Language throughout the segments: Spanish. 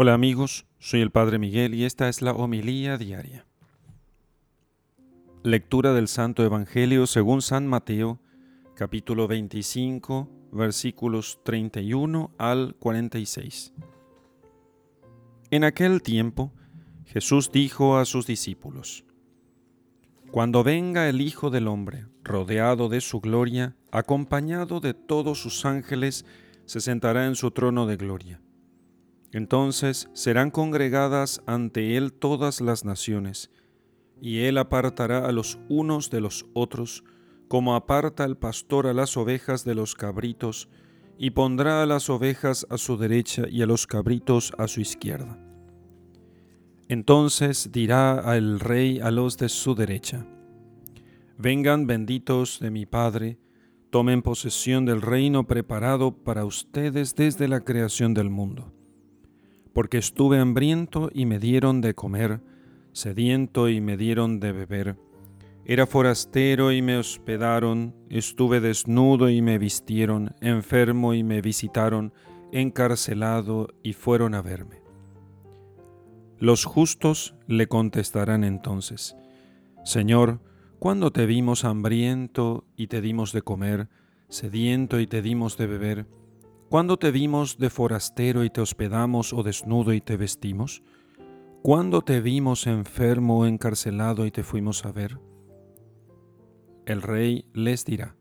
Hola amigos, soy el Padre Miguel y esta es la homilía diaria. Lectura del Santo Evangelio según San Mateo, capítulo 25, versículos 31 al 46. En aquel tiempo, Jesús dijo a sus discípulos, Cuando venga el Hijo del Hombre, rodeado de su gloria, acompañado de todos sus ángeles, se sentará en su trono de gloria entonces serán congregadas ante él todas las naciones, y él apartará a los unos de los otros, como aparta el pastor a las ovejas de los cabritos, y pondrá a las ovejas a su derecha y a los cabritos a su izquierda. Entonces dirá al rey a los de su derecha, Vengan benditos de mi Padre, tomen posesión del reino preparado para ustedes desde la creación del mundo porque estuve hambriento y me dieron de comer, sediento y me dieron de beber. Era forastero y me hospedaron, estuve desnudo y me vistieron, enfermo y me visitaron, encarcelado y fueron a verme. Los justos le contestarán entonces, Señor, ¿cuándo te vimos hambriento y te dimos de comer, sediento y te dimos de beber? ¿Cuándo te vimos de forastero y te hospedamos o desnudo y te vestimos? ¿Cuándo te vimos enfermo o encarcelado y te fuimos a ver? El rey les dirá,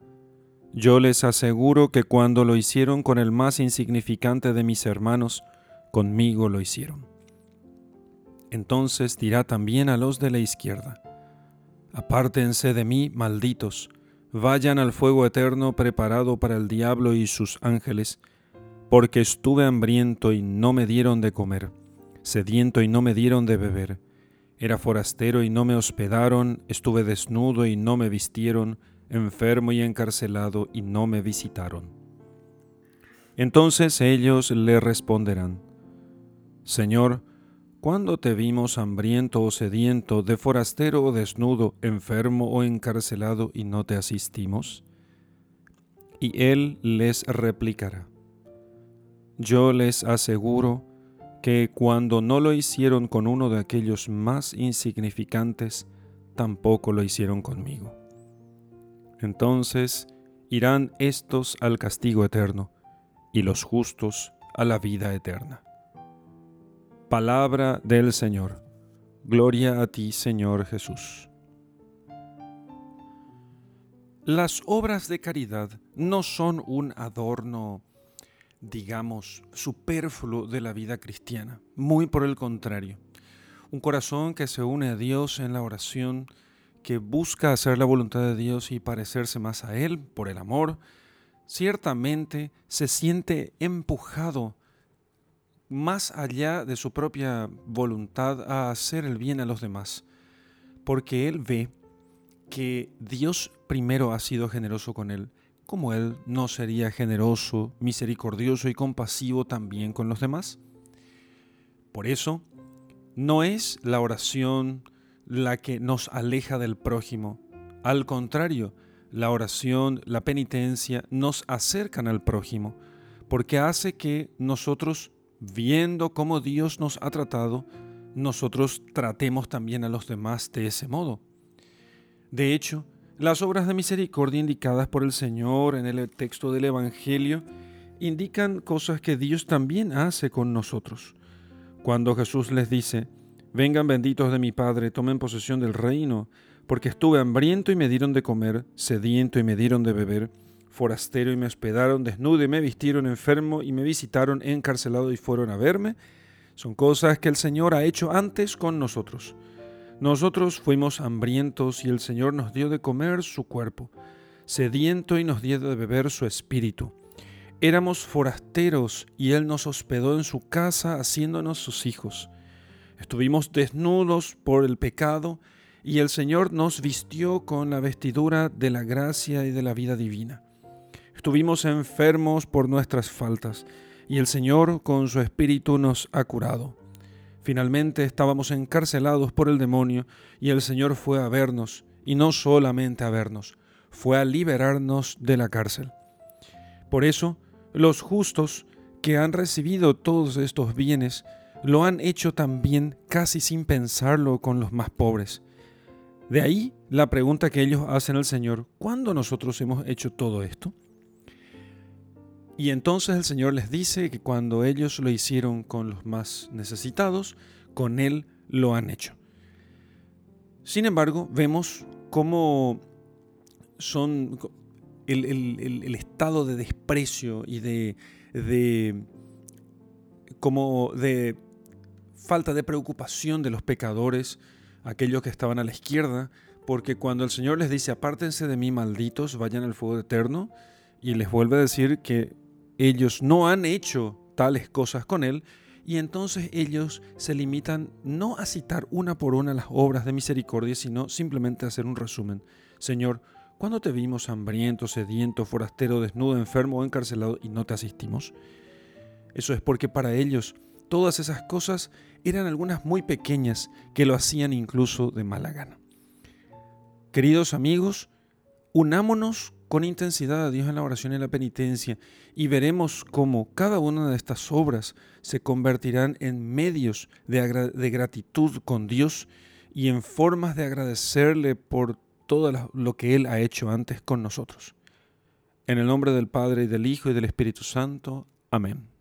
yo les aseguro que cuando lo hicieron con el más insignificante de mis hermanos, conmigo lo hicieron. Entonces dirá también a los de la izquierda, apártense de mí, malditos, vayan al fuego eterno preparado para el diablo y sus ángeles, porque estuve hambriento y no me dieron de comer, sediento y no me dieron de beber, era forastero y no me hospedaron, estuve desnudo y no me vistieron, enfermo y encarcelado y no me visitaron. Entonces ellos le responderán, Señor, ¿cuándo te vimos hambriento o sediento, de forastero o desnudo, enfermo o encarcelado y no te asistimos? Y él les replicará, yo les aseguro que cuando no lo hicieron con uno de aquellos más insignificantes, tampoco lo hicieron conmigo. Entonces irán estos al castigo eterno y los justos a la vida eterna. Palabra del Señor. Gloria a ti, Señor Jesús. Las obras de caridad no son un adorno digamos, superfluo de la vida cristiana. Muy por el contrario. Un corazón que se une a Dios en la oración, que busca hacer la voluntad de Dios y parecerse más a Él por el amor, ciertamente se siente empujado más allá de su propia voluntad a hacer el bien a los demás, porque Él ve que Dios primero ha sido generoso con Él como Él no sería generoso, misericordioso y compasivo también con los demás? Por eso, no es la oración la que nos aleja del prójimo. Al contrario, la oración, la penitencia nos acercan al prójimo, porque hace que nosotros, viendo cómo Dios nos ha tratado, nosotros tratemos también a los demás de ese modo. De hecho, las obras de misericordia indicadas por el Señor en el texto del Evangelio indican cosas que Dios también hace con nosotros. Cuando Jesús les dice, Vengan benditos de mi Padre, tomen posesión del reino, porque estuve hambriento y me dieron de comer, sediento y me dieron de beber, forastero y me hospedaron, desnudo y me vistieron, enfermo y me visitaron, encarcelado y fueron a verme, son cosas que el Señor ha hecho antes con nosotros. Nosotros fuimos hambrientos y el Señor nos dio de comer su cuerpo, sediento y nos dio de beber su espíritu. Éramos forasteros y Él nos hospedó en su casa haciéndonos sus hijos. Estuvimos desnudos por el pecado y el Señor nos vistió con la vestidura de la gracia y de la vida divina. Estuvimos enfermos por nuestras faltas y el Señor con su espíritu nos ha curado. Finalmente estábamos encarcelados por el demonio y el Señor fue a vernos, y no solamente a vernos, fue a liberarnos de la cárcel. Por eso, los justos que han recibido todos estos bienes lo han hecho también casi sin pensarlo con los más pobres. De ahí la pregunta que ellos hacen al Señor, ¿cuándo nosotros hemos hecho todo esto? Y entonces el Señor les dice que cuando ellos lo hicieron con los más necesitados, con Él lo han hecho. Sin embargo, vemos cómo son el, estado de desprecio y de, como de falta de preocupación de los pecadores, aquellos que estaban a la izquierda, porque cuando el Señor les dice, apártense de mí, malditos, vayan al fuego eterno, y les vuelve a decir que ellos no han hecho tales cosas con Él, y entonces ellos se limitan no a citar una por una las obras de misericordia, sino simplemente a hacer un resumen. Señor, ¿cuándo te vimos hambriento, sediento, forastero, desnudo, enfermo o encarcelado y no te asistimos? Eso es porque para ellos todas esas cosas eran algunas muy pequeñas que lo hacían incluso de mala gana. Queridos amigos, unámonos con intensidad a Dios en la oración y la penitencia y veremos cómo cada una de estas obras se convertirán en medios de, gratitud con Dios y en formas de agradecerle por todo lo que Él ha hecho antes con nosotros. En el nombre del Padre y del Hijo y del Espíritu Santo. Amén.